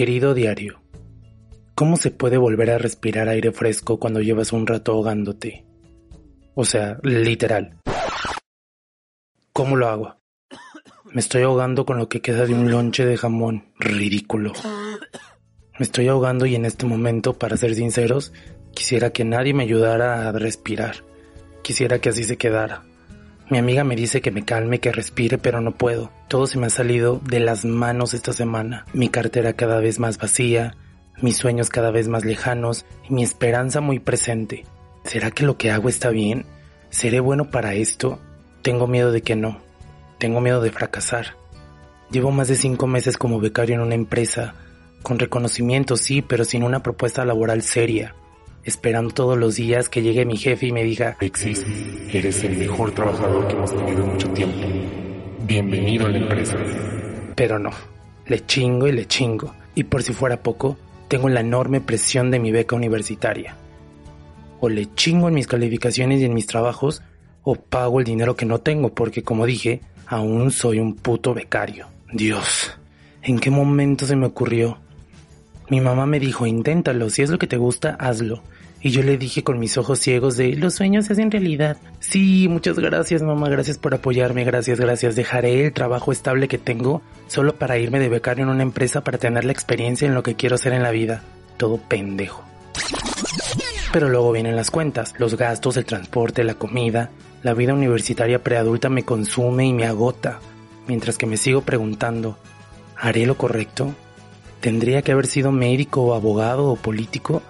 Querido diario, ¿cómo se puede volver a respirar aire fresco cuando llevas un rato ahogándote? O sea, literal. ¿Cómo lo hago? Me estoy ahogando con lo que queda de un lonche de jamón. Ridículo. Me estoy ahogando y en este momento, para ser sinceros, quisiera que nadie me ayudara a respirar. Quisiera que así se quedara. Mi amiga me dice que me calme, que respire, pero no puedo. Todo se me ha salido de las manos esta semana. Mi cartera cada vez más vacía, mis sueños cada vez más lejanos y mi esperanza muy presente. ¿Será que lo que hago está bien? ¿Seré bueno para esto? Tengo miedo de que no. Tengo miedo de fracasar. Llevo más de cinco meses como becario en una empresa, con reconocimiento sí, pero sin una propuesta laboral seria esperando todos los días que llegue mi jefe y me diga, Alexis, eres el mejor trabajador que hemos tenido en mucho tiempo. Bienvenido a la empresa. Pero no, le chingo y le chingo. Y por si fuera poco, tengo la enorme presión de mi beca universitaria. O le chingo en mis calificaciones y en mis trabajos, o pago el dinero que no tengo, porque como dije, aún soy un puto becario. Dios, ¿en qué momento se me ocurrió? Mi mamá me dijo, inténtalo, si es lo que te gusta, hazlo. Y yo le dije con mis ojos ciegos de, los sueños se hacen realidad. Sí, muchas gracias mamá, gracias por apoyarme, gracias, gracias. Dejaré el trabajo estable que tengo solo para irme de becario en una empresa para tener la experiencia en lo que quiero hacer en la vida. Todo pendejo. Pero luego vienen las cuentas, los gastos, el transporte, la comida. La vida universitaria preadulta me consume y me agota, mientras que me sigo preguntando, ¿haré lo correcto? ¿Tendría que haber sido médico o abogado o político?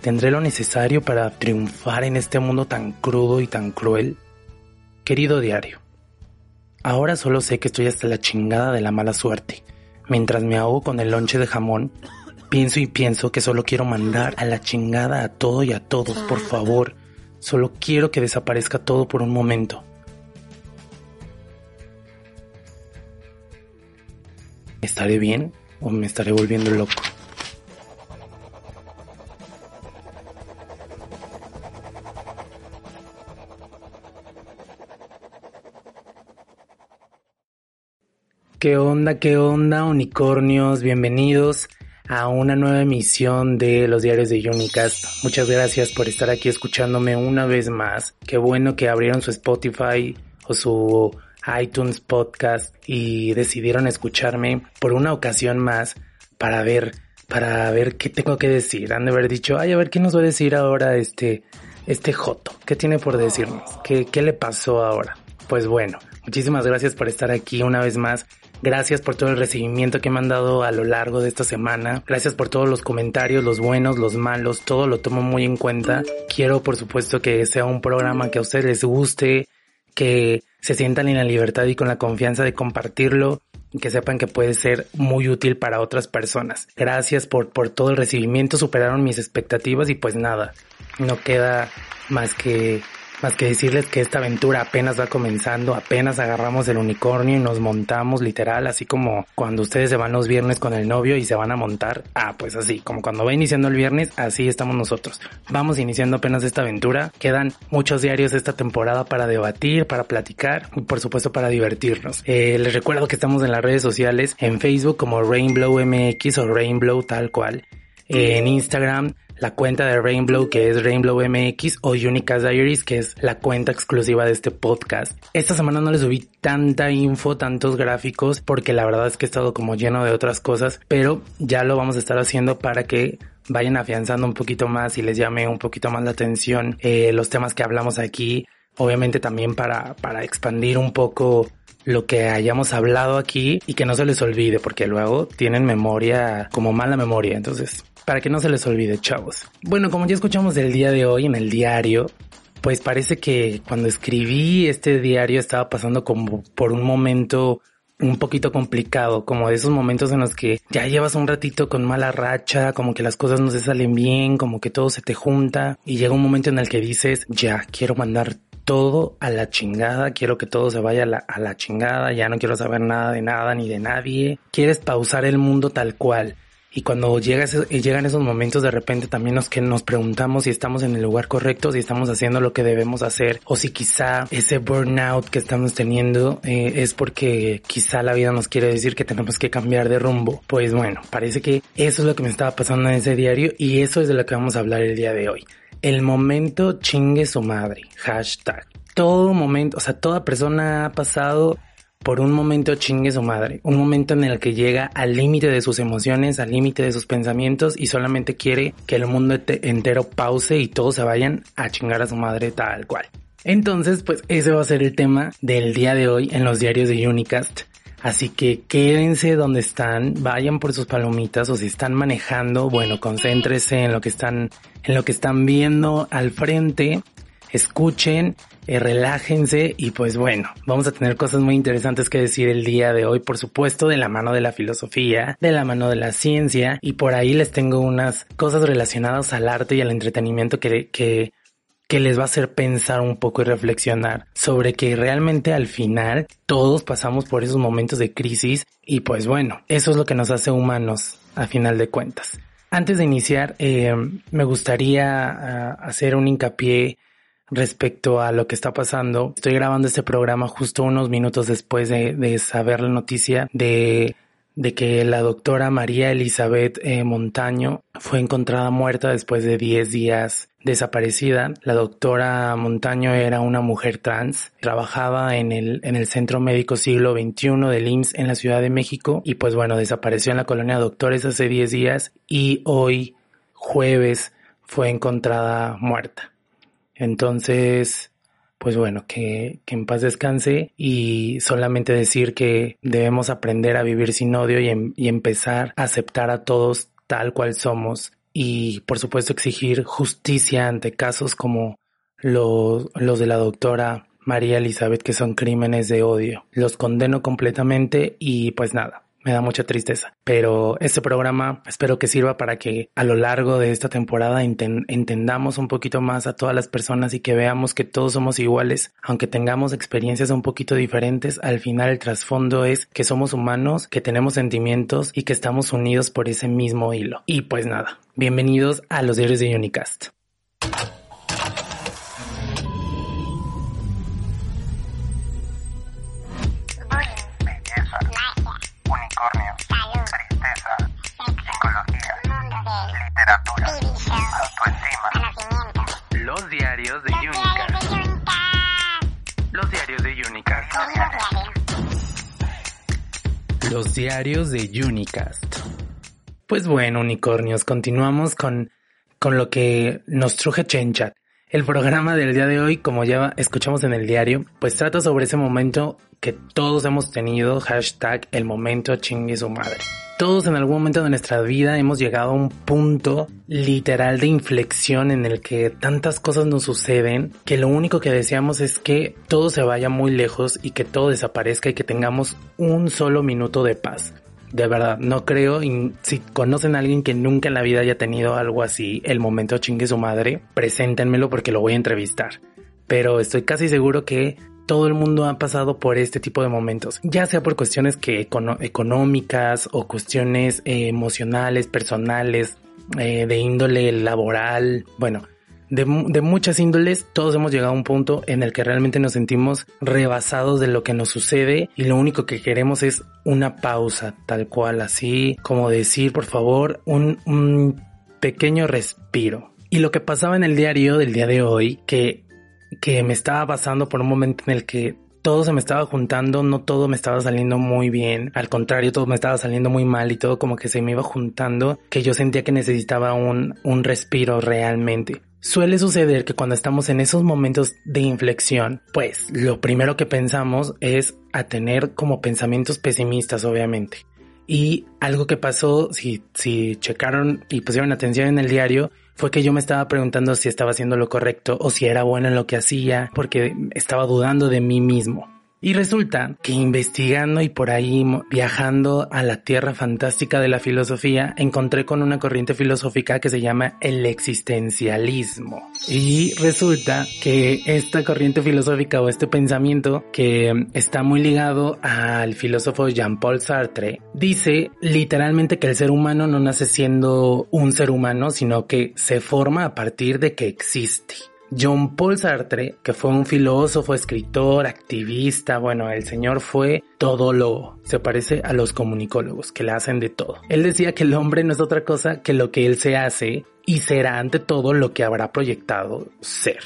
¿Tendré lo necesario para triunfar en este mundo tan crudo y tan cruel? Querido diario, ahora solo sé que estoy hasta la chingada de la mala suerte. Mientras me ahogo con el lonche de jamón, pienso y pienso que solo quiero mandar a la chingada a todo y a todos, por favor. Solo quiero que desaparezca todo por un momento. ¿Estaré bien? O me estaré volviendo loco. ¿Qué onda, qué onda, unicornios? Bienvenidos a una nueva emisión de los diarios de Unicast. Muchas gracias por estar aquí escuchándome una vez más. Qué bueno que abrieron su Spotify o su iTunes Podcast y decidieron escucharme por una ocasión más para ver, para ver qué tengo que decir. Han de haber dicho, ay, a ver qué nos va a decir ahora este, este Joto. ¿Qué tiene por decirnos? ¿Qué, qué le pasó ahora? Pues bueno, muchísimas gracias por estar aquí una vez más. Gracias por todo el recibimiento que me han dado a lo largo de esta semana. Gracias por todos los comentarios, los buenos, los malos, todo lo tomo muy en cuenta. Quiero por supuesto que sea un programa que a ustedes les guste, que se sientan en la libertad y con la confianza de compartirlo y que sepan que puede ser muy útil para otras personas. Gracias por, por todo el recibimiento, superaron mis expectativas y pues nada, no queda más que más que decirles que esta aventura apenas va comenzando, apenas agarramos el unicornio y nos montamos literal, así como cuando ustedes se van los viernes con el novio y se van a montar. Ah, pues así, como cuando va iniciando el viernes, así estamos nosotros. Vamos iniciando apenas esta aventura. Quedan muchos diarios esta temporada para debatir, para platicar y por supuesto para divertirnos. Eh, les recuerdo que estamos en las redes sociales, en Facebook como Rainbow MX o Rainbow tal cual. En Instagram la cuenta de Rainbow que es Rainbow MX o Unicast Diaries que es la cuenta exclusiva de este podcast. Esta semana no les subí tanta info, tantos gráficos porque la verdad es que he estado como lleno de otras cosas, pero ya lo vamos a estar haciendo para que vayan afianzando un poquito más y les llame un poquito más la atención eh, los temas que hablamos aquí. Obviamente también para, para expandir un poco lo que hayamos hablado aquí y que no se les olvide porque luego tienen memoria como mala memoria. Entonces para que no se les olvide, chavos. Bueno, como ya escuchamos el día de hoy en el diario, pues parece que cuando escribí este diario estaba pasando como por un momento un poquito complicado, como de esos momentos en los que ya llevas un ratito con mala racha, como que las cosas no se salen bien, como que todo se te junta y llega un momento en el que dices, ya, quiero mandar todo a la chingada, quiero que todo se vaya a la, chingada, ya no quiero saber nada de nada ni de nadie, quieres pausar el mundo tal cual Y cuando llega llegan esos momentos de repente también nos, que nos preguntamos si estamos en el lugar correcto, si estamos haciendo lo que debemos hacer o si quizá ese burnout que estamos teniendo eh, es porque quizá la vida nos quiere decir que tenemos que cambiar de rumbo. Pues bueno, parece que eso es lo que me estaba pasando en ese diario y eso es de lo que vamos a hablar el día de hoy. El momento chingue su madre. Hashtag. Todo momento, o sea, toda persona ha pasado por un momento chingue su madre, un momento en el que llega al límite de sus emociones, al límite de sus pensamientos y solamente quiere que el mundo entero pause y todos se vayan a chingar a su madre tal cual. Entonces, pues ese va a ser el tema del día de hoy en los diarios de Unicast. Así que quédense donde están, vayan por sus palomitas o si están manejando, bueno, concéntrese en lo que están, en lo que están viendo al frente, escuchen eh, relájense y pues bueno, vamos a tener cosas muy interesantes que decir el día de hoy, por supuesto, de la mano de la filosofía, de la mano de la ciencia y por ahí les tengo unas cosas relacionadas al arte y al entretenimiento que, que, que les va a hacer pensar un poco y reflexionar sobre que realmente al final todos pasamos por esos momentos de crisis y pues bueno, eso es lo que nos hace humanos a final de cuentas. Antes de iniciar, eh, me gustaría ah, hacer un hincapié respecto a lo que está pasando. Estoy grabando este programa justo unos minutos después de, saber la noticia de, de, que la doctora María Elizabeth eh, Montaño fue encontrada muerta después de 10 días desaparecida. La doctora Montaño era una mujer trans, trabajaba en el, en el Centro Médico Siglo XXI del IMSS en la Ciudad de México y pues bueno, desapareció en la colonia Doctores hace 10 días y hoy, jueves, fue encontrada muerta. Entonces, pues bueno, que, que, en paz descanse y solamente decir que debemos aprender a vivir sin odio y, em, y empezar a aceptar a todos tal cual somos y por supuesto exigir justicia ante casos como los, los de la doctora María Elizabeth que son crímenes de odio. Los condeno completamente y pues nada, me da mucha tristeza. Pero este programa espero que sirva para que a lo largo de esta temporada entendamos un poquito más a todas las personas y que veamos que todos somos iguales, aunque tengamos experiencias un poquito diferentes, al final el trasfondo es que somos humanos, que tenemos sentimientos y que estamos unidos por ese mismo hilo. Y pues nada, bienvenidos a los diarios de Unicast. Los diarios de Unicast. Los diarios de Unicast. Los diarios de Unicast. Pues bueno, unicornios, continuamos con, con lo que nos truje Chenchat. El programa del día de hoy, como ya escuchamos en el diario, pues trata sobre ese momento que todos hemos tenido, hashtag el momento chingue su madre. Todos en algún momento de nuestra vida hemos llegado a un punto literal de inflexión en el que tantas cosas nos suceden que lo único que deseamos es que todo se vaya muy lejos y que todo desaparezca y que tengamos un solo minuto de paz. De verdad, no creo, y si conocen a alguien que nunca en la vida haya tenido algo así, el momento chingue su madre, preséntenmelo porque lo voy a entrevistar. Pero estoy casi seguro que todo el mundo ha pasado por este tipo de momentos, ya sea por cuestiones que económicas o cuestiones eh, emocionales, personales, eh, de índole laboral, bueno, de, de, muchas índoles, todos hemos llegado a un punto en el que realmente nos sentimos rebasados de lo que nos sucede y lo único que queremos es una pausa, tal cual, así como decir, por favor, un, pequeño respiro. Y lo que pasaba en el diario del día de hoy, que que me estaba pasando por un momento en el que todo se me estaba juntando, no todo me estaba saliendo muy bien, al contrario, todo me estaba saliendo muy mal y todo como que se me iba juntando, que yo sentía que necesitaba un, un respiro realmente. Suele suceder que cuando estamos en esos momentos de inflexión, pues lo primero que pensamos es a tener como pensamientos pesimistas, obviamente. Y algo que pasó, si, si checaron y pusieron atención en el diario, fue que yo me estaba preguntando si estaba haciendo lo correcto o si era bueno en lo que hacía, porque estaba dudando de mí mismo. Y resulta que investigando y por ahí viajando a la tierra fantástica de la filosofía, encontré con una corriente filosófica que se llama el existencialismo. Y resulta que esta corriente filosófica o este pensamiento que está muy ligado al filósofo Jean-Paul Sartre, dice literalmente que el ser humano no nace siendo un ser humano, sino que se forma a partir de que existe. John Paul Sartre, que fue un filósofo, escritor, activista, bueno, el señor fue todo lo Se parece a los comunicólogos que le hacen de todo. Él decía que el hombre no es otra cosa que lo que él se hace y será ante todo lo que habrá proyectado ser.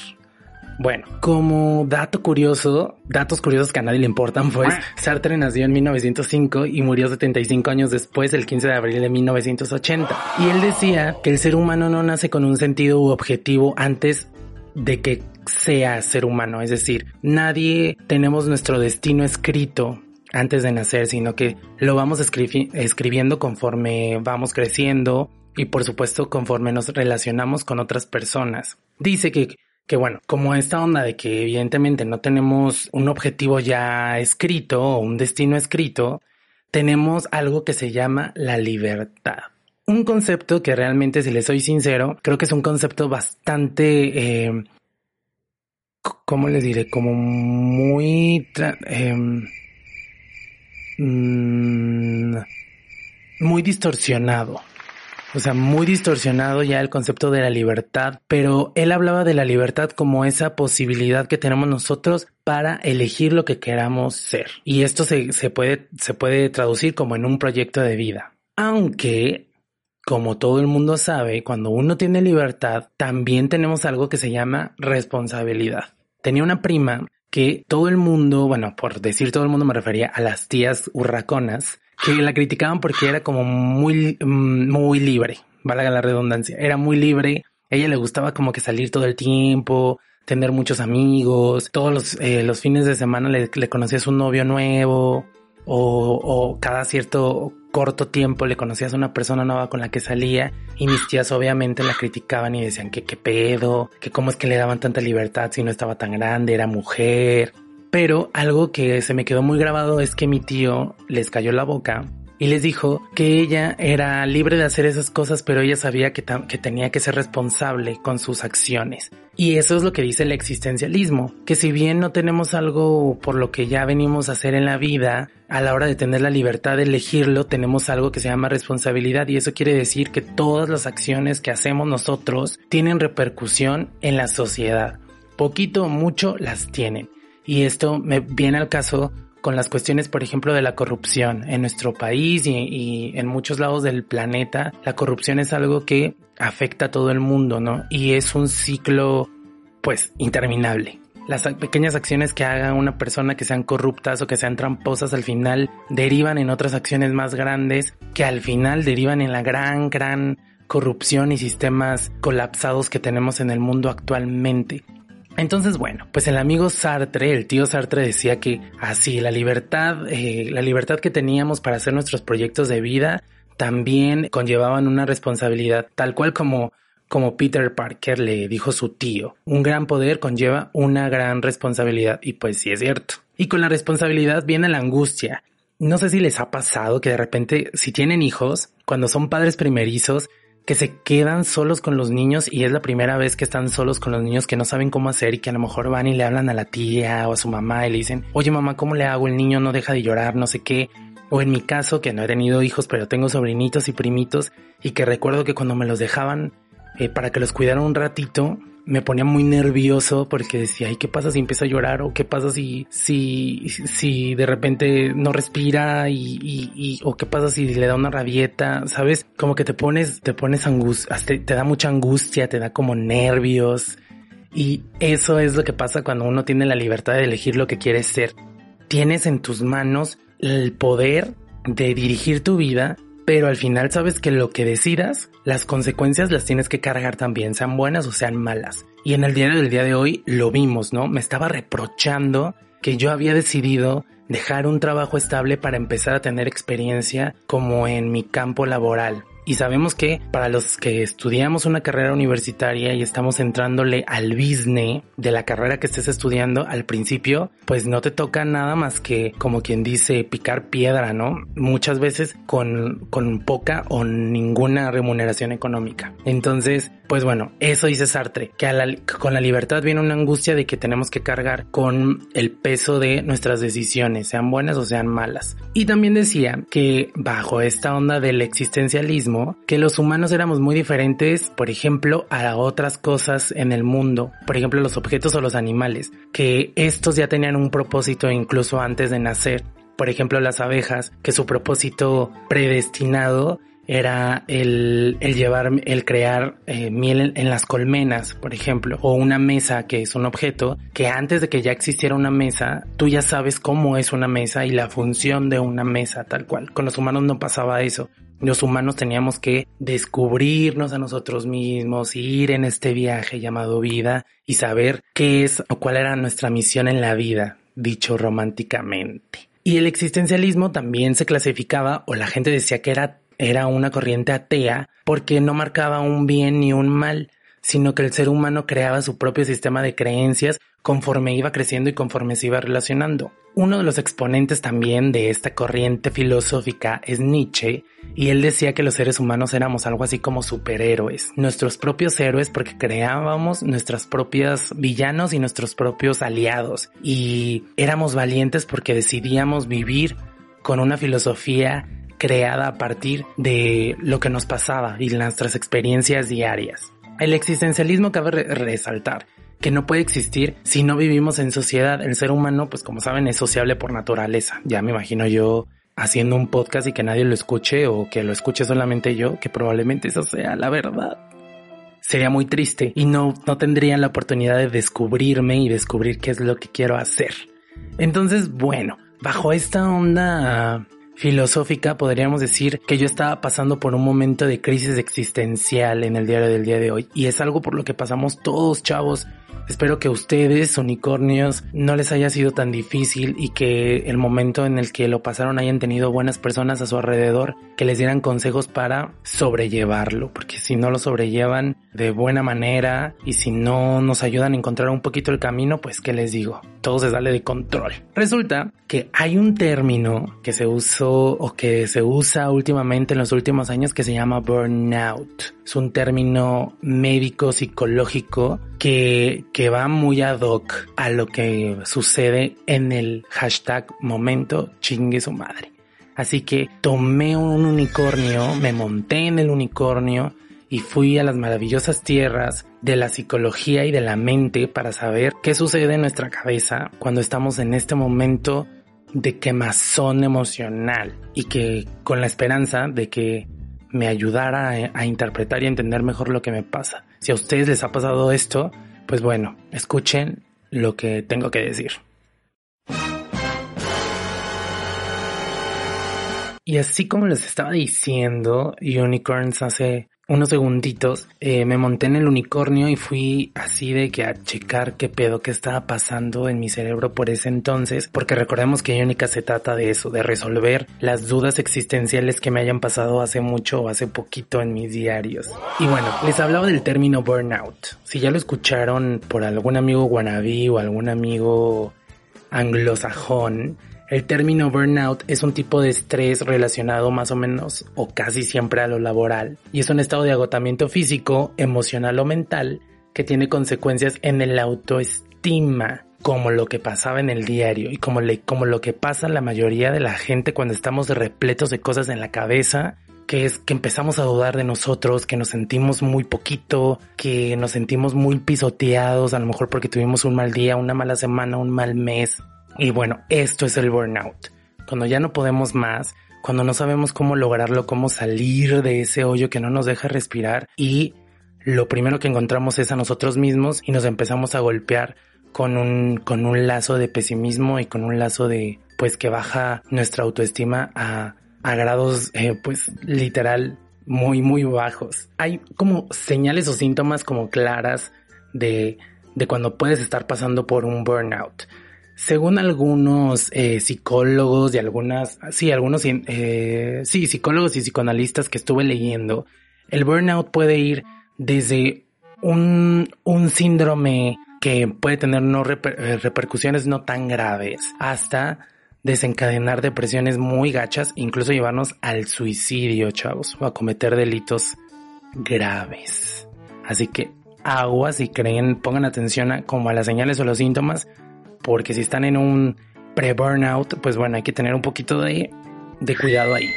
Bueno, como dato curioso, datos curiosos que a nadie le importan, pues Sartre nació en 1905 y murió 75 años después, el 15 de abril de 1980. Y él decía que el ser humano no nace con un sentido u objetivo antes de que sea ser humano. Es decir, nadie tenemos nuestro destino escrito antes de nacer, sino que lo vamos escribiendo conforme vamos creciendo y por supuesto conforme nos relacionamos con otras personas. Dice que, que bueno, como esta onda de que evidentemente no tenemos un objetivo ya escrito o un destino escrito, tenemos algo que se llama la libertad un concepto que realmente, si le soy sincero, creo que es un concepto bastante, eh, ¿cómo les diré? Como muy... Em, mm, muy distorsionado. O sea, muy distorsionado ya el concepto de la libertad, pero él hablaba de la libertad como esa posibilidad que tenemos nosotros para elegir lo que queramos ser. Y esto se, se, puede, se puede traducir como en un proyecto de vida. Aunque como todo el mundo sabe, cuando uno tiene libertad, también tenemos algo que se llama responsabilidad. Tenía una prima que todo el mundo, bueno, por decir todo el mundo me refería a las tías hurraconas, que la criticaban porque era como muy, mm, muy libre, valga la redundancia, era muy libre, ella le gustaba como que salir todo el tiempo, tener muchos amigos, todos los, eh, fines de semana le, le conocía su novio nuevo, o, o, cada cierto corto tiempo le conocías a una persona nueva con la que salía y mis tías obviamente la criticaban y decían que qué pedo, que cómo es que le daban tanta libertad si no estaba tan grande, era mujer. Pero algo que se me quedó muy grabado es que mi tío les cayó la boca y les dijo que ella era libre de hacer esas cosas, pero ella sabía que, tenía que ser responsable con sus acciones. Y eso es lo que dice el existencialismo, que si bien no tenemos algo por lo que ya venimos a hacer en la vida, a la hora de tener la libertad de elegirlo, tenemos algo que se llama responsabilidad y eso quiere decir que todas las acciones que hacemos nosotros tienen repercusión en la sociedad. Poquito o mucho las tienen. Y esto me viene al caso con las cuestiones, por ejemplo, de la corrupción en nuestro país y, en muchos lados del planeta. La corrupción es algo que afecta a todo el mundo, ¿no? Y es un ciclo, pues, interminable. Las pequeñas acciones que haga una persona que sean corruptas o que sean tramposas al final derivan en otras acciones más grandes que al final derivan en la gran, gran corrupción y sistemas colapsados que tenemos en el mundo actualmente. Entonces, bueno, pues el amigo Sartre, el tío Sartre decía que así la libertad, eh, la libertad que teníamos para hacer nuestros proyectos de vida también conllevaban una responsabilidad, tal cual como como Peter Parker le dijo su tío, un gran poder conlleva una gran responsabilidad y pues sí es cierto. Y con la responsabilidad viene la angustia. No sé si les ha pasado que de repente si tienen hijos, cuando son padres primerizos, que se quedan solos con los niños y es la primera vez que están solos con los niños que no saben cómo hacer y que a lo mejor van y le hablan a la tía o a su mamá y le dicen, oye mamá, ¿cómo le hago? El niño no deja de llorar, no sé qué. O en mi caso, que no he tenido hijos, pero tengo sobrinitos y primitos y que recuerdo que cuando me los dejaban eh, para que los cuidara un ratito, me ponía muy nervioso porque decía, ¿y qué pasa si empieza a llorar? ¿O qué pasa si, si, si de repente no respira? Y, y, o qué pasa si le da una rabieta? ¿Sabes? Como que te pones, te pones angustia, te, te da mucha angustia, te da como nervios. Y eso es lo que pasa cuando uno tiene la libertad de elegir lo que quieres ser. Tienes en tus manos el poder de dirigir tu vida pero al final sabes que lo que decidas, las consecuencias las tienes que cargar también, sean buenas o sean malas. Y en el diario del día de hoy lo vimos, ¿no? Me estaba reprochando que yo había decidido dejar un trabajo estable para empezar a tener experiencia como en mi campo laboral. Y sabemos que para los que estudiamos una carrera universitaria y estamos entrándole al business de la carrera que estés estudiando al principio, pues no te toca nada más que, como quien dice, picar piedra, ¿no? Muchas veces con, con poca o ninguna remuneración económica. Entonces, pues bueno, eso dice Sartre, que con la libertad viene una angustia de que tenemos que cargar con el peso de nuestras decisiones, sean buenas o sean malas. Y también decía que bajo esta onda del existencialismo, que los humanos éramos muy diferentes, por ejemplo, a otras cosas en el mundo, por ejemplo, los objetos o los animales, que estos ya tenían un propósito incluso antes de nacer. Por ejemplo, las abejas, que su propósito predestinado era el, llevar, el crear eh, miel en, las colmenas, por ejemplo, o una mesa que es un objeto que antes de que ya existiera una mesa, tú ya sabes cómo es una mesa y la función de una mesa tal cual. Con los humanos no pasaba eso. Los humanos teníamos que descubrirnos a nosotros mismos, ir en este viaje llamado vida y saber qué es o cuál era nuestra misión en la vida, dicho románticamente. Y el existencialismo también se clasificaba, o la gente decía que era era una corriente atea porque no marcaba un bien ni un mal, sino que el ser humano creaba su propio sistema de creencias conforme iba creciendo y conforme se iba relacionando. Uno de los exponentes también de esta corriente filosófica es Nietzsche, y él decía que los seres humanos éramos algo así como superhéroes, nuestros propios héroes porque creábamos nuestras propias villanos y nuestros propios aliados, y éramos valientes porque decidíamos vivir con una filosofía creada a partir de lo que nos pasaba y nuestras experiencias diarias. El existencialismo cabe resaltar que no puede existir si no vivimos en sociedad. El ser humano, pues como saben, es sociable por naturaleza. Ya me imagino yo haciendo un podcast y que nadie lo escuche o que lo escuche solamente yo, que probablemente eso sea la verdad. Sería muy triste y no, no tendrían la oportunidad de descubrirme y descubrir qué es lo que quiero hacer. Entonces, bueno, bajo esta onda filosófica, podríamos decir que yo estaba pasando por un momento de crisis existencial en el diario del día de hoy. Y es algo por lo que pasamos todos, chavos. Espero que ustedes, unicornios, no les haya sido tan difícil y que el momento en el que lo pasaron hayan tenido buenas personas a su alrededor que les dieran consejos para sobrellevarlo. Porque si no lo sobrellevan de buena manera y si no nos ayudan a encontrar un poquito el camino, pues qué les digo, todo se sale de control. Resulta que hay un término que se usó o que se usa últimamente en los últimos años que se llama burnout. Es un término médico psicológico que, que va muy ad hoc a lo que sucede en el hashtag momento chingue su madre. Así que tomé un unicornio, me monté en el unicornio y fui a las maravillosas tierras de la psicología y de la mente para saber qué sucede en nuestra cabeza cuando estamos en este momento de quemazón emocional y que con la esperanza de que me ayudara a, interpretar y entender mejor lo que me pasa. Si a ustedes les ha pasado esto, pues bueno, escuchen lo que tengo que decir. Y así como les estaba diciendo, Unicorns hace unos segunditos, eh, me monté en el unicornio y fui así de que a checar qué pedo que estaba pasando en mi cerebro por ese entonces, porque recordemos que Iónica se trata de eso, de resolver las dudas existenciales que me hayan pasado hace mucho o hace poquito en mis diarios. Y bueno, les hablaba del término burnout. Si ya lo escucharon por algún amigo guanabí o algún amigo anglosajón, el término burnout es un tipo de estrés relacionado más o menos o casi siempre a lo laboral y es un estado de agotamiento físico, emocional o mental que tiene consecuencias en el autoestima como lo que pasaba en el diario y como, como lo que pasa la mayoría de la gente cuando estamos repletos de cosas en la cabeza que es que empezamos a dudar de nosotros, que nos sentimos muy poquito, que nos sentimos muy pisoteados, a lo mejor porque tuvimos un mal día, una mala semana, un mal mes, y bueno, esto es el burnout. Cuando ya no podemos más, cuando no sabemos cómo lograrlo, cómo salir de ese hoyo que no nos deja respirar y lo primero que encontramos es a nosotros mismos y nos empezamos a golpear con un, con un lazo de pesimismo y con un lazo de, pues que baja nuestra autoestima a, a grados, eh, pues literal, muy, muy bajos. Hay como señales o síntomas como claras de, de cuando puedes estar pasando por un burnout Según algunos eh, psicólogos y algunas, sí, algunos, eh, sí, psicólogos y psicoanalistas que estuve leyendo, el burnout puede ir desde un, un síndrome que puede tener no eh, repercusiones no tan graves hasta desencadenar depresiones muy gachas, incluso llevarnos al suicidio, chavos, o a cometer delitos graves. Así que aguas si creen, pongan atención a, como a las señales o los síntomas porque si están en un pre-burnout, pues bueno, hay que tener un poquito de, cuidado ahí.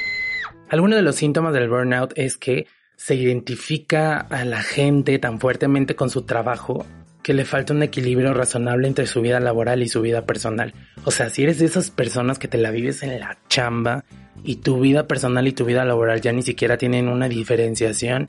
Algunos de los síntomas del burnout es que se identifica a la gente tan fuertemente con su trabajo que le falta un equilibrio razonable entre su vida laboral y su vida personal. O sea, si eres de esas personas que te la vives en la chamba y tu vida personal y tu vida laboral ya ni siquiera tienen una diferenciación,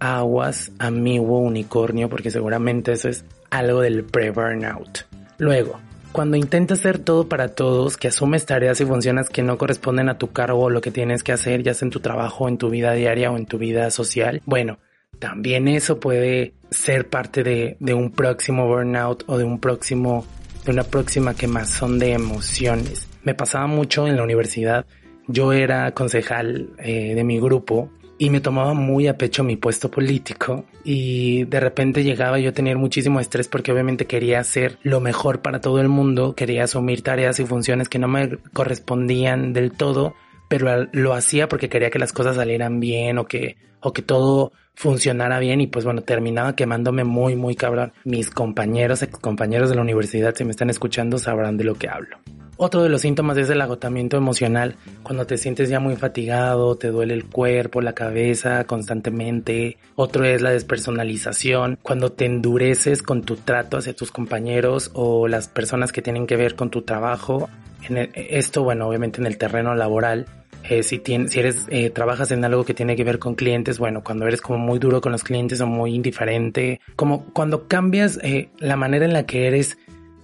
aguas, amigo unicornio, porque seguramente eso es algo del pre-burnout. Luego, cuando intentas hacer todo para todos, que asumes tareas y funciones que no corresponden a tu cargo o lo que tienes que hacer, ya sea en tu trabajo, en tu vida diaria o en tu vida social, bueno, también eso puede ser parte de, un próximo burnout o de un próximo, de una próxima quemazón de emociones. Me pasaba mucho en la universidad. Yo era concejal eh, de mi grupo y me tomaba muy a pecho mi puesto político y de repente llegaba yo a tener muchísimo estrés porque obviamente quería hacer lo mejor para todo el mundo, quería asumir tareas y funciones que no me correspondían del todo, pero lo hacía porque quería que las cosas salieran bien o que o que todo funcionara bien y pues bueno, terminaba quemándome muy muy cabrón. Mis compañeros, ex compañeros de la universidad si me están escuchando sabrán de lo que hablo. Otro de los síntomas es el agotamiento emocional, cuando te sientes ya muy fatigado, te duele el cuerpo, la cabeza constantemente. Otro es la despersonalización, cuando te endureces con tu trato hacia tus compañeros o las personas que tienen que ver con tu trabajo. En esto, bueno, obviamente en el terreno laboral. Eh, si, tienes, si eres, eh, trabajas en algo que tiene que ver con clientes, bueno, cuando eres como muy duro con los clientes o muy indiferente, como cuando cambias eh, la manera en la que eres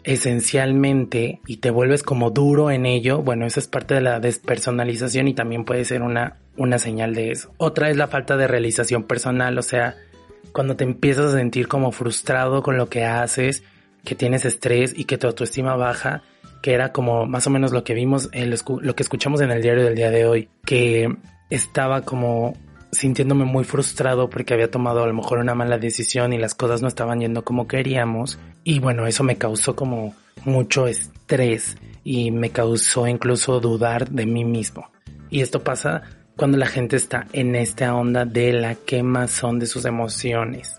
esencialmente y te vuelves como duro en ello, bueno, eso es parte de la despersonalización y también puede ser una, una señal de eso. Otra es la falta de realización personal, o sea, cuando te empiezas a sentir como frustrado con lo que haces, que tienes estrés y que tu autoestima baja, que era como más o menos lo que vimos, lo que escuchamos en el diario del día de hoy, que estaba como sintiéndome muy frustrado porque había tomado a lo mejor una mala decisión y las cosas no estaban yendo como queríamos. Y bueno, eso me causó como mucho estrés y me causó incluso dudar de mí mismo. Y esto pasa cuando la gente está en esta onda de la quemazón de sus emociones.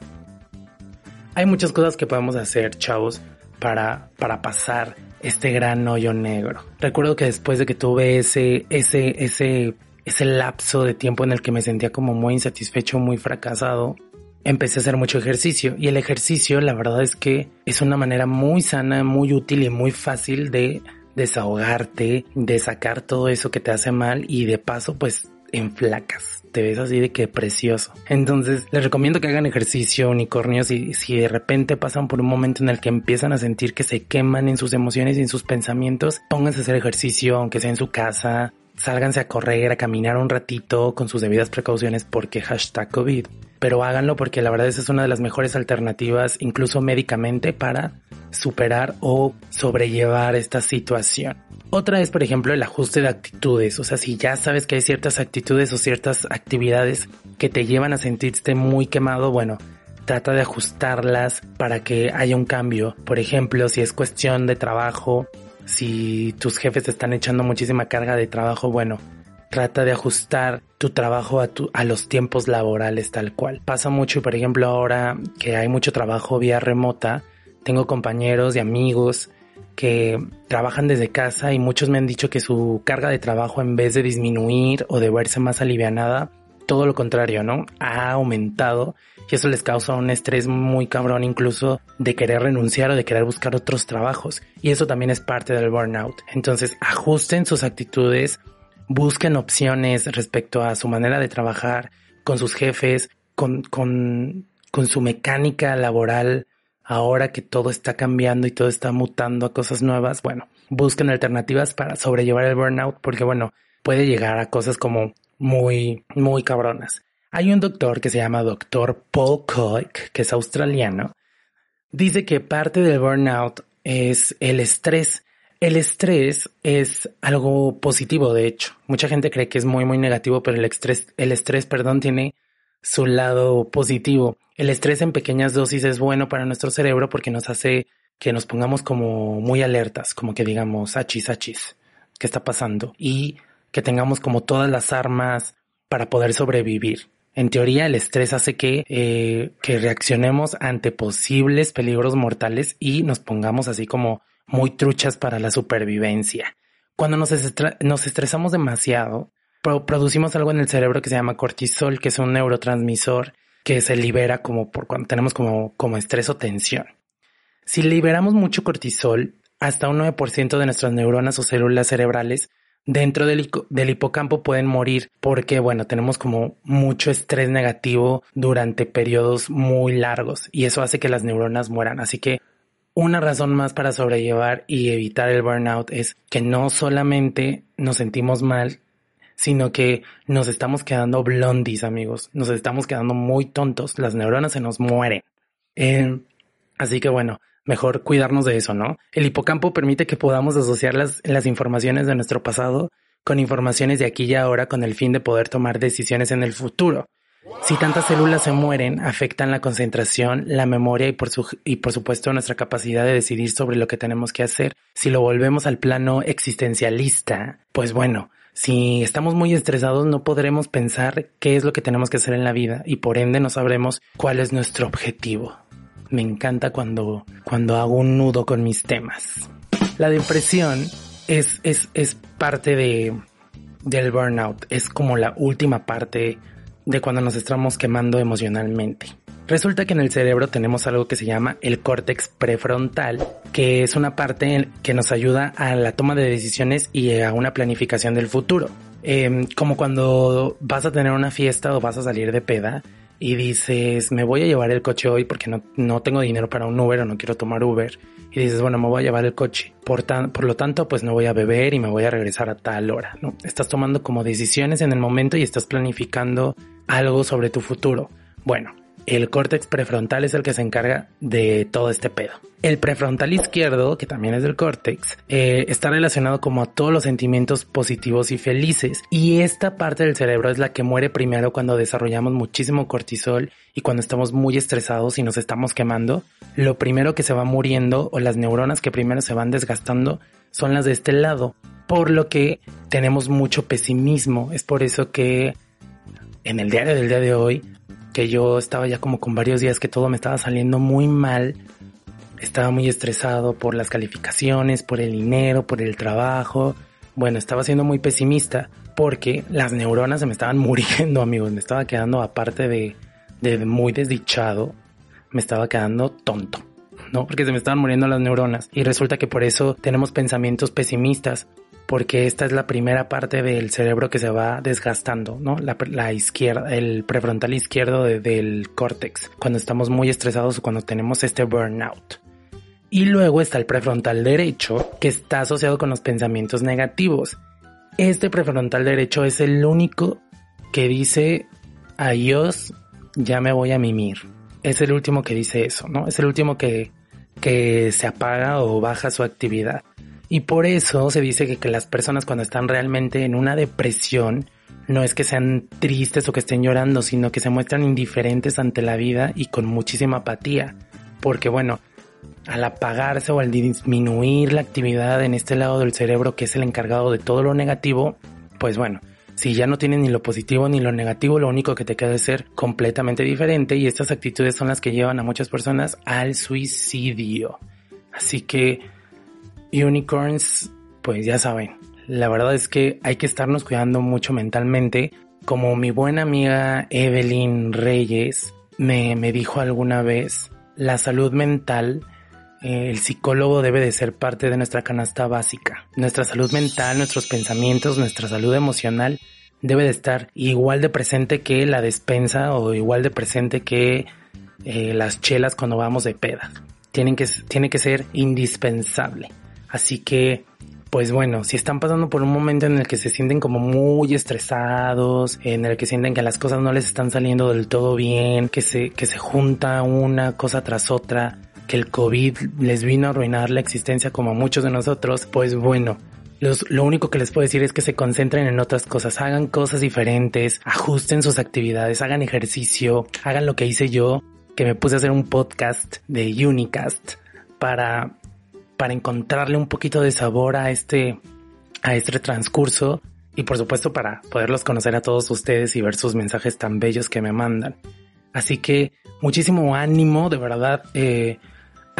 Hay muchas cosas que podemos hacer, chavos, para, para pasar este gran hoyo negro. Recuerdo que después de que tuve ese, ese, ese ese lapso de tiempo en el que me sentía como muy insatisfecho, muy fracasado, empecé a hacer mucho ejercicio. Y el ejercicio, la verdad es que es una manera muy sana, muy útil y muy fácil de desahogarte, de sacar todo eso que te hace mal y de paso pues en flacas. Te ves así de que precioso. Entonces, les recomiendo que hagan ejercicio, unicornios, y si de repente pasan por un momento en el que empiezan a sentir que se queman en sus emociones y en sus pensamientos, pónganse a hacer ejercicio, aunque sea en su casa, sálganse a correr, a caminar un ratito con sus debidas precauciones porque hashtag COVID. Pero háganlo porque la verdad esa es una de las mejores alternativas, incluso médicamente, para superar o sobrellevar esta situación. Otra es, por ejemplo, el ajuste de actitudes. O sea, si ya sabes que hay ciertas actitudes o ciertas actividades que te llevan a sentirte muy quemado, bueno, trata de ajustarlas para que haya un cambio. Por ejemplo, si es cuestión de trabajo, si tus jefes te están echando muchísima carga de trabajo, bueno, trata de ajustar tu trabajo a, a los tiempos laborales tal cual. Pasa mucho, por ejemplo, ahora que hay mucho trabajo vía remota, tengo compañeros y amigos que trabajan desde casa y muchos me han dicho que su carga de trabajo en vez de disminuir o de verse más alivianada, todo lo contrario, ¿no? Ha aumentado y eso les causa un estrés muy cabrón incluso de querer renunciar o de querer buscar otros trabajos. Y eso también es parte del burnout. Entonces ajusten sus actitudes, busquen opciones respecto a su manera de trabajar con sus jefes, con, con, con su mecánica laboral. Ahora que todo está cambiando y todo está mutando a cosas nuevas, bueno, busquen alternativas para sobrellevar el burnout porque bueno, puede llegar a cosas como muy, muy cabronas. Hay un doctor que se llama doctor Paul Koik, que es australiano. Dice que parte del burnout es el estrés. El estrés es algo positivo, de hecho. Mucha gente cree que es muy, muy negativo, pero el estrés, el estrés, perdón, tiene su lado positivo. El estrés en pequeñas dosis es bueno para nuestro cerebro porque nos hace que nos pongamos como muy alertas, como que digamos, achis, achis, ¿qué está pasando? Y que tengamos como todas las armas para poder sobrevivir. En teoría, el estrés hace que, eh, que reaccionemos ante posibles peligros mortales y nos pongamos así como muy truchas para la supervivencia. Cuando nos, nos estresamos demasiado, producimos algo en el cerebro que se llama cortisol, que es un neurotransmisor que se libera como por cuando tenemos como, como estrés o tensión. Si liberamos mucho cortisol, hasta un 9% de nuestras neuronas o células cerebrales dentro del, hipocampo pueden morir porque, bueno, tenemos como mucho estrés negativo durante periodos muy largos y eso hace que las neuronas mueran. Así que una razón más para sobrellevar y evitar el burnout es que no solamente nos sentimos mal, sino que nos estamos quedando blondies, amigos. Nos estamos quedando muy tontos. Las neuronas se nos mueren. Eh, así que bueno, mejor cuidarnos de eso, ¿no? El hipocampo permite que podamos asociar las, las informaciones de nuestro pasado con informaciones de aquí y ahora con el fin de poder tomar decisiones en el futuro. Si tantas células se mueren, afectan la concentración, la memoria y por, su, y por supuesto nuestra capacidad de decidir sobre lo que tenemos que hacer. Si lo volvemos al plano existencialista, pues bueno, si estamos muy estresados no podremos pensar qué es lo que tenemos que hacer en la vida y por ende no sabremos cuál es nuestro objetivo me encanta cuando, cuando hago un nudo con mis temas. La depresión es, es, es parte de, del burnout, es como la última parte de cuando nos estamos quemando emocionalmente. Resulta que en el cerebro tenemos algo que se llama el córtex prefrontal, que es una parte que nos ayuda a la toma de decisiones y a una planificación del futuro. Em, como cuando vas a tener una fiesta o vas a salir de peda, y dices, me voy a llevar el coche hoy porque no, no tengo dinero para un Uber o no quiero tomar Uber. Y dices, bueno, me voy a llevar el coche. Por, tan, por lo tanto, pues no voy a beber y me voy a regresar a tal hora, ¿no? Estás tomando como decisiones en el momento y estás planificando algo sobre tu futuro. Bueno, el córtex prefrontal es el que se encarga de todo este pedo. El prefrontal izquierdo, que también es del córtex, eh, está relacionado como a todos los sentimientos positivos y felices. Y esta parte del cerebro es la que muere primero cuando desarrollamos muchísimo cortisol y cuando estamos muy estresados y nos estamos quemando. Lo primero que se va muriendo o las neuronas que primero se van desgastando son las de este lado. Por lo que tenemos mucho pesimismo. Es por eso que en el diario del día de hoy que yo estaba ya como con varios días que todo me estaba saliendo muy mal. Estaba muy estresado por las calificaciones, por el dinero, por el trabajo. Bueno, estaba siendo muy pesimista porque las neuronas se me estaban muriendo, amigos. Me estaba quedando, aparte de, de muy desdichado, me estaba quedando tonto. ¿no? Porque se me estaban muriendo las neuronas. Y resulta que por eso tenemos pensamientos pesimistas porque esta es la primera parte del cerebro que se va desgastando, ¿no? La, izquierda, el prefrontal izquierdo del córtex, cuando estamos muy estresados o cuando tenemos este burnout. Y luego está el prefrontal derecho, que está asociado con los pensamientos negativos. Este prefrontal derecho es el único que dice, adiós, ya me voy a mimir. Es el último que dice eso, ¿no? Es el último que, que se apaga o baja su actividad. Y por eso se dice que, que las personas cuando están realmente en una depresión, no es que sean tristes o que estén llorando, sino que se muestran indiferentes ante la vida y con muchísima apatía. Porque bueno, al apagarse o al disminuir la actividad en este lado del cerebro que es el encargado de todo lo negativo, pues bueno, si ya no tienes ni lo positivo ni lo negativo, lo único que te queda es ser completamente diferente y estas actitudes son las que llevan a muchas personas al suicidio. Así que unicorns, pues ya saben, la verdad es que hay que estarnos cuidando mucho mentalmente. Como mi buena amiga Evelyn Reyes me, me dijo alguna vez, la salud mental, eh, el psicólogo debe de ser parte de nuestra canasta básica. Nuestra salud mental, nuestros pensamientos, nuestra salud emocional debe de estar igual de presente que la despensa o igual de presente que eh, las chelas cuando vamos de peda. Tienen que, tiene que ser indispensable. Así que, pues bueno, si están pasando por un momento en el que se sienten como muy estresados, en el que sienten que las cosas no les están saliendo del todo bien, que se, que se junta una cosa tras otra, que el COVID les vino a arruinar la existencia como a muchos de nosotros, pues bueno, lo único que les puedo decir es que se concentren en otras cosas, hagan cosas diferentes, ajusten sus actividades, hagan ejercicio, hagan lo que hice yo, que me puse a hacer un podcast de Unicast para, para encontrarle un poquito de sabor a este, a este transcurso y por supuesto para poderlos conocer a todos ustedes y ver sus mensajes tan bellos que me mandan. Así que muchísimo ánimo, de verdad. Eh,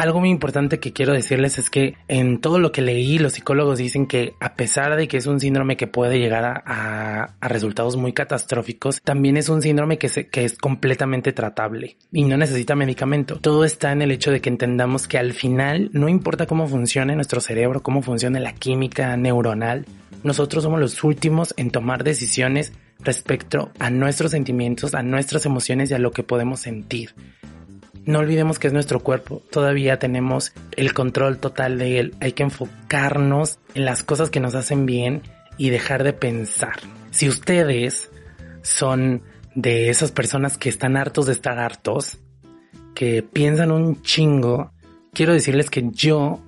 algo muy importante que quiero decirles es que en todo lo que leí, los psicólogos dicen que a pesar de que es un síndrome que puede llegar a, resultados muy catastróficos, también es un síndrome que, se, que es completamente tratable y no necesita medicamento. Todo está en el hecho de que entendamos que al final no importa cómo funcione nuestro cerebro, cómo funcione la química neuronal, nosotros somos los últimos en tomar decisiones respecto a nuestros sentimientos, a nuestras emociones y a lo que podemos sentir. No olvidemos que es nuestro cuerpo, todavía tenemos el control total de él, hay que enfocarnos en las cosas que nos hacen bien y dejar de pensar. Si ustedes son de esas personas que están hartos de estar hartos, que piensan un chingo, quiero decirles que yo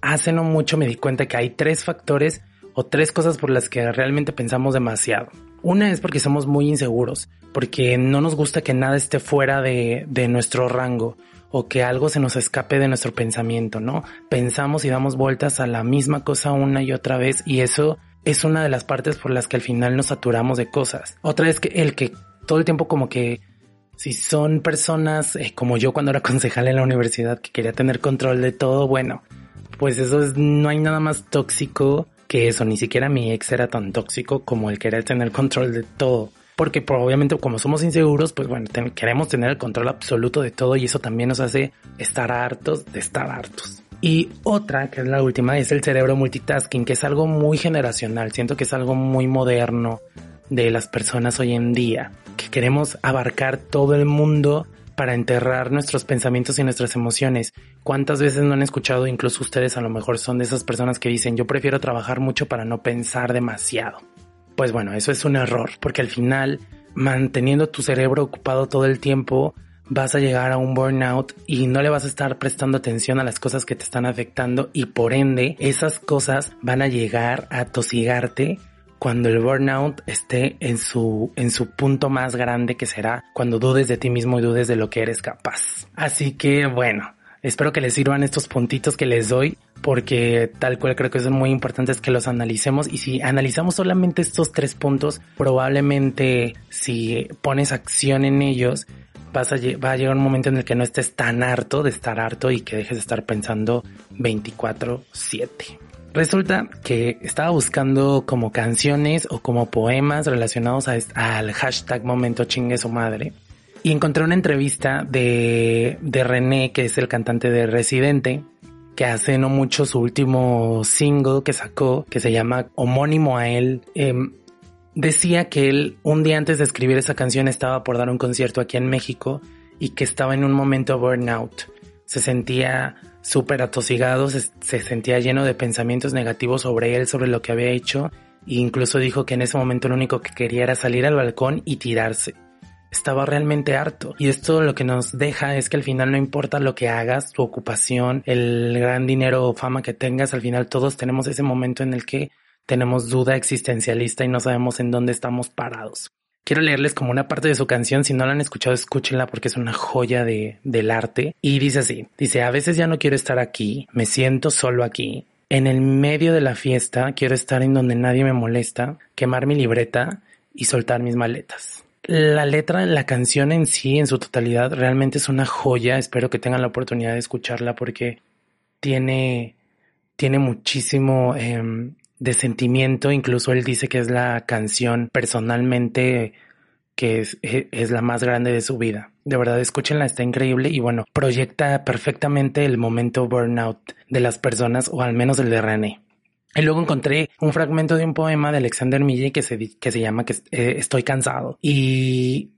hace no mucho me di cuenta que hay tres factores o tres cosas por las que realmente pensamos demasiado. Una es porque somos muy inseguros, porque no nos gusta que nada esté fuera de, de nuestro rango o que algo se nos escape de nuestro pensamiento, ¿no? Pensamos y damos vueltas a la misma cosa una y otra vez y eso es una de las partes por las que al final nos saturamos de cosas. Otra es que el que todo el tiempo como que si son personas eh, como yo cuando era concejal en la universidad que quería tener control de todo, bueno, pues eso es, no hay nada más tóxico que eso, ni siquiera mi ex era tan tóxico como el querer tener control de todo. Porque pues, obviamente como somos inseguros, pues bueno, queremos tener el control absoluto de todo y eso también nos hace estar hartos de estar hartos. Y otra, que es la última, es el cerebro multitasking, que es algo muy generacional. Siento que es algo muy moderno de las personas hoy en día, que queremos abarcar todo el mundo para enterrar nuestros pensamientos y nuestras emociones. ¿Cuántas veces no han escuchado, incluso ustedes a lo mejor son de esas personas que dicen yo prefiero trabajar mucho para no pensar demasiado? Pues bueno, eso es un error, porque al final, manteniendo tu cerebro ocupado todo el tiempo, vas a llegar a un burnout y no le vas a estar prestando atención a las cosas que te están afectando y por ende esas cosas van a llegar a tosigarte cuando el burnout esté en su, en su punto más grande que será cuando dudes de ti mismo y dudes de lo que eres capaz. Así que bueno, espero que les sirvan estos puntitos que les doy porque tal cual creo que son muy importantes que los analicemos y si analizamos solamente estos tres puntos, probablemente si pones acción en ellos, vas a, va a llegar un momento en el que no estés tan harto de estar harto y que dejes de estar pensando 24/7. Resulta que estaba buscando como canciones o como poemas relacionados al hashtag momento chingue su madre. Y encontré una entrevista de, de René, que es el cantante de Residente, que hace no mucho su último single que sacó, que se llama homónimo a él. Em, decía que él un día antes de escribir esa canción estaba por dar un concierto aquí en México y que estaba en un momento burnout. Se sentía súper atosigado, se, sentía lleno de pensamientos negativos sobre él, sobre lo que había hecho, e incluso dijo que en ese momento lo único que quería era salir al balcón y tirarse. Estaba realmente harto. Y esto lo que nos deja es que al final no importa lo que hagas, tu ocupación, el gran dinero o fama que tengas, al final todos tenemos ese momento en el que tenemos duda existencialista y no sabemos en dónde estamos parados. Quiero leerles como una parte de su canción, si no la han escuchado, escúchenla porque es una joya de, del arte. Y dice así, dice, a veces ya no quiero estar aquí, me siento solo aquí. En el medio de la fiesta quiero estar en donde nadie me molesta, quemar mi libreta y soltar mis maletas. La letra la canción en sí, en su totalidad, realmente es una joya. Espero que tengan la oportunidad de escucharla porque tiene, tiene muchísimo eh, de sentimiento, incluso él dice que es la canción personalmente que es, e, es, la más grande de su vida. De verdad, escúchenla, está increíble y bueno, proyecta perfectamente el momento burnout de las personas o al menos el de René. Y luego encontré un fragmento de un poema de Alexander Mille que se, que se llama que eh, Estoy cansado. Y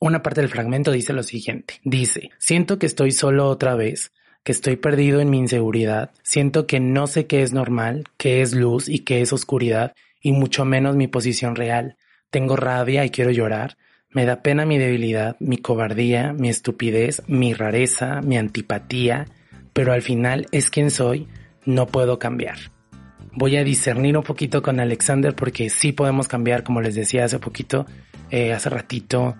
una parte del fragmento dice lo siguiente. Dice, siento que estoy solo otra vez que estoy perdido en mi inseguridad, siento que no sé qué es normal, qué es luz y qué es oscuridad, y mucho menos mi posición real. Tengo rabia y quiero llorar. Me da pena mi debilidad, mi cobardía, mi estupidez, mi rareza, mi antipatía, pero al final es quien soy, no puedo cambiar. Voy a discernir un poquito con Alexander porque sí podemos cambiar, como les decía hace poquito, eh, hace ratito,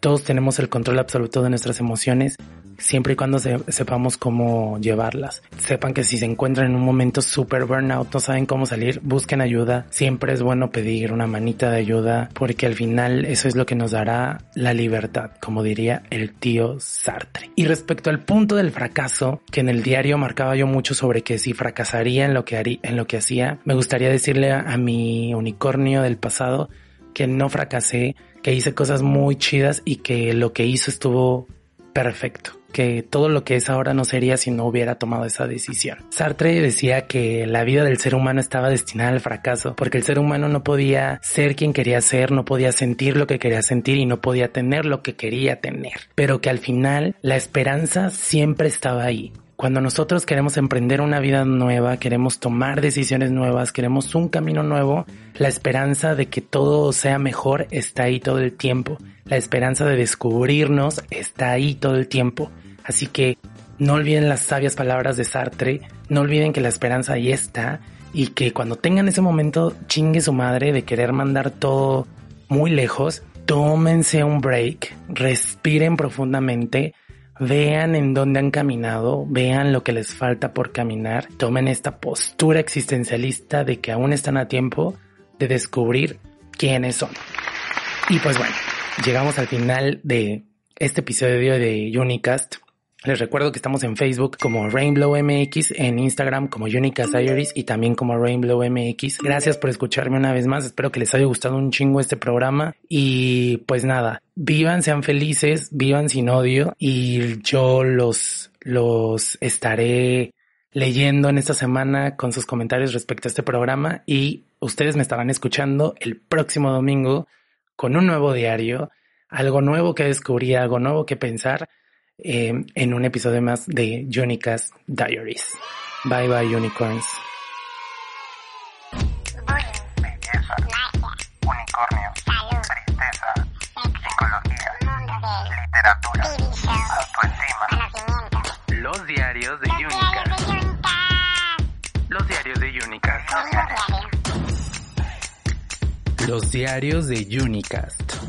todos tenemos el control absoluto de nuestras emociones siempre y cuando sepamos cómo llevarlas. Sepan que si se encuentran en un momento super burnout, no saben cómo salir, busquen ayuda. Siempre es bueno pedir una manita de ayuda porque al final eso es lo que nos dará la libertad, como diría el tío Sartre. Y respecto al punto del fracaso, que en el diario marcaba yo mucho sobre que si fracasaría en lo que, haría, en lo que hacía, me gustaría decirle a mi unicornio del pasado que no fracasé, que hice cosas muy chidas y que lo que hizo estuvo perfecto que todo lo que es ahora no sería si no hubiera tomado esa decisión. Sartre decía que la vida del ser humano estaba destinada al fracaso, porque el ser humano no podía ser quien quería ser, no podía sentir lo que quería sentir y no podía tener lo que quería tener, pero que al final la esperanza siempre estaba ahí. Cuando nosotros queremos emprender una vida nueva, queremos tomar decisiones nuevas, queremos un camino nuevo, la esperanza de que todo sea mejor está ahí todo el tiempo. La esperanza de descubrirnos está ahí todo el tiempo. Así que no olviden las sabias palabras de Sartre, no olviden que la esperanza ahí está y que cuando tengan ese momento chingue su madre de querer mandar todo muy lejos, tómense un break, respiren profundamente, vean en dónde han caminado, vean lo que les falta por caminar, tomen esta postura existencialista de que aún están a tiempo de descubrir quiénes son. Y pues bueno, llegamos al final de este episodio de Unicast. Les recuerdo que estamos en Facebook como Rainbow MX, en Instagram como Unicast y también como Rainbow MX. Gracias por escucharme una vez más. Espero que les haya gustado un chingo este programa. Y pues nada, vivan, sean felices, vivan sin odio y yo los, los estaré leyendo en esta semana con sus comentarios respecto a este programa y ustedes me estarán escuchando el próximo domingo con un nuevo diario, algo nuevo que descubrir, algo nuevo que pensar eh, en un episodio más de Unicast Diaries. Bye bye unicorns. Los diarios de Unicast. Los diarios de Unicast. Los diarios de Unicast.